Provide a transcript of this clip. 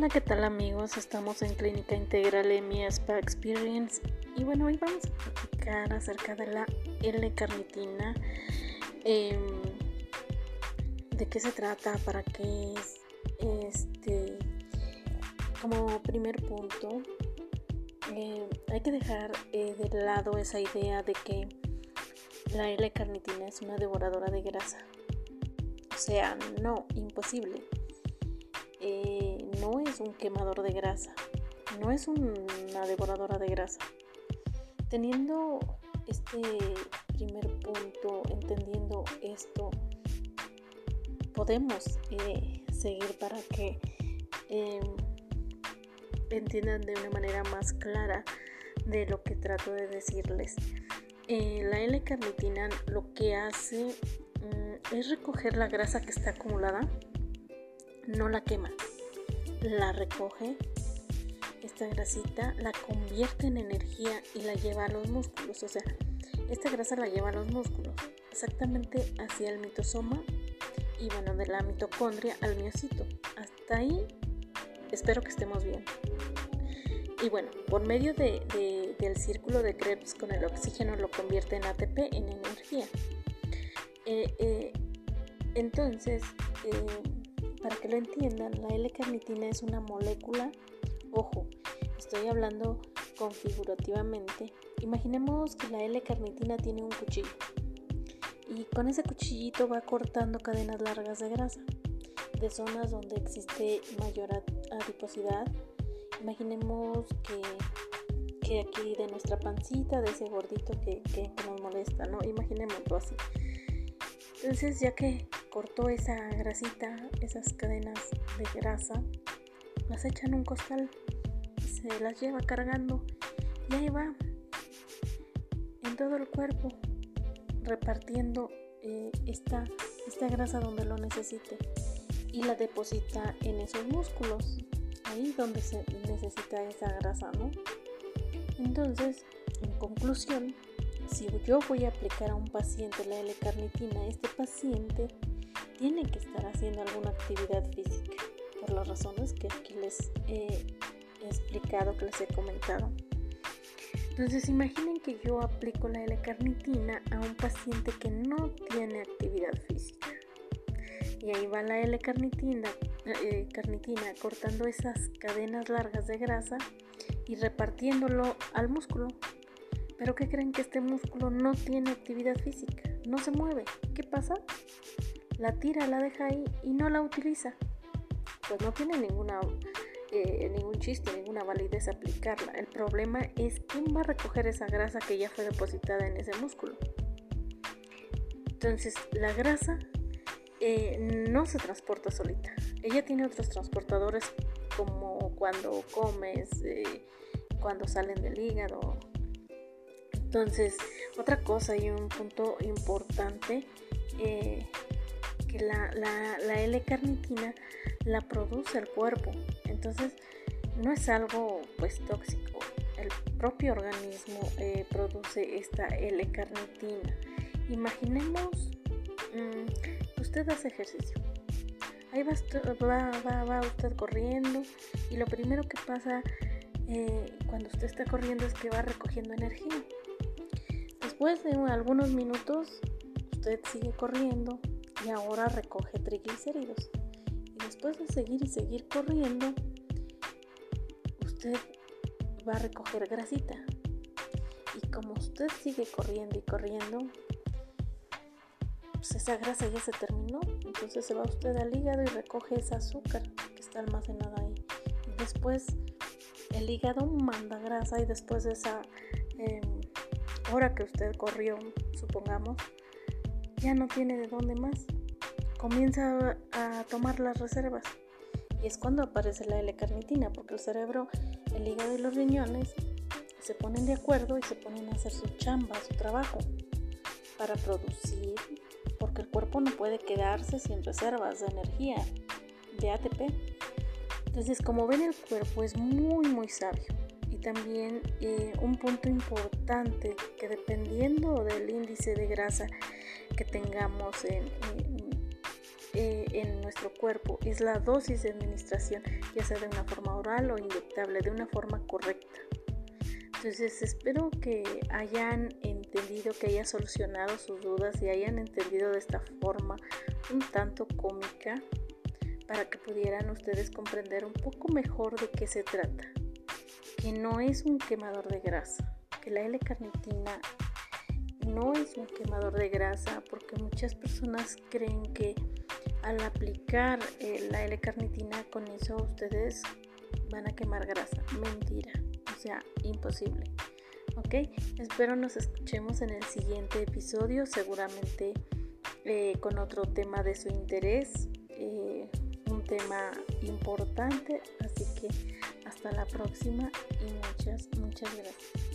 Hola, ¿qué tal amigos? Estamos en Clínica Integral EMI Spa Experience y bueno, hoy vamos a platicar acerca de la L-carnitina. Em, ¿De qué se trata? ¿Para qué es? Este, como primer punto, eh, hay que dejar eh, de lado esa idea de que la L-carnitina es una devoradora de grasa. O sea, no, imposible. Un quemador de grasa, no es una devoradora de grasa. Teniendo este primer punto, entendiendo esto, podemos eh, seguir para que em, entiendan de una manera más clara de lo que trato de decirles. Eh, la L-carnitina lo que hace mm, es recoger la grasa que está acumulada, no la quema la recoge, esta grasita la convierte en energía y la lleva a los músculos. O sea, esta grasa la lleva a los músculos, exactamente hacia el mitosoma y bueno, de la mitocondria al miocito. Hasta ahí espero que estemos bien. Y bueno, por medio de, del círculo de Krebs con el oxígeno lo convierte en ATP, en energía. Eh, eh, entonces, eh, para que lo entiendan, la L-carnitina es una molécula, ojo, estoy hablando configurativamente. Imaginemos que la L-carnitina tiene un cuchillo y con ese cuchillito va cortando cadenas largas de grasa de zonas donde existe mayor adiposidad. Imaginemos que, que aquí de nuestra pancita, de ese gordito que, nos molesta, ¿no? Imaginémoslo así. Entonces, ya que cortó esa grasita, esas cadenas de grasa, las echa en un costal, se las lleva cargando y ahí va en todo el cuerpo repartiendo eh, esta, esta grasa donde lo necesite y la deposita en esos músculos, ahí donde se necesita esa grasa, ¿no? Entonces, en conclusión, si yo voy a aplicar a un paciente la L-carnitina, este paciente tiene que estar haciendo alguna actividad física, por las razones que aquí les he explicado, que les he comentado. Entonces imaginen que yo aplico la L-carnitina a un paciente que no tiene actividad física. Y ahí va la L-carnitina eh, carnitina, cortando esas cadenas largas de grasa y repartiéndolo al músculo pero ¿qué creen que este músculo no tiene actividad física? No se mueve. ¿Qué pasa? La tira, la deja ahí y no la utiliza. Pues no tiene ninguna, eh, ningún chiste, ninguna validez aplicarla. El problema es quién va a recoger esa grasa que ya fue depositada en ese músculo. Entonces, la grasa eh, no se transporta solita. Ella tiene otros transportadores como cuando comes, eh, cuando salen del hígado, entonces, otra cosa y un punto importante, la, L-carnitina la produce el cuerpo. Entonces, no es algo pues tóxico. El propio organismo eh, produce esta L-carnitina. Imaginemos, mm, usted hace ejercicio. Ahí va, usted corriendo y lo primero que pasa eh, cuando usted está corriendo es que va recogiendo energía. Después de algunos minutos, usted sigue corriendo y ahora recoge triglicéridos. Y después de seguir y seguir corriendo, usted va a recoger grasita. Y como usted sigue corriendo y corriendo, pues esa grasa ya se terminó. Entonces se va usted al hígado y recoge ese azúcar que está almacenada ahí. después el hígado manda grasa y después de esa... Em, Ahora que usted corrió, supongamos, ya no tiene de dónde más. Comienza a tomar las reservas. Y es cuando aparece la L-carnitina, porque el cerebro, el hígado y los riñones se ponen de acuerdo y se ponen a hacer su chamba, su trabajo, para producir, porque el cuerpo no puede quedarse sin reservas de energía, de ATP. Entonces, como ven, el cuerpo es muy, muy sabio también eh, un punto importante que dependiendo del índice de grasa que tengamos en, eh, en nuestro cuerpo es la dosis de administración, ya sea de una forma oral o inyectable, de una forma correcta. Entonces espero que hayan entendido, que hayan solucionado sus dudas y hayan entendido de esta forma un tanto cómica para que pudieran ustedes comprender un poco mejor de qué se trata. Que no es un quemador de grasa, que la L-carnitina no es un quemador de grasa porque muchas personas creen que al aplicar eh, la L-carnitina con eso ustedes van a quemar grasa. Mentira, o sea, imposible. Ok, espero nos escuchemos en el siguiente episodio, seguramente eh, con otro tema de su interés, eh, un tema importante, que hasta la próxima y muchas, muchas gracias.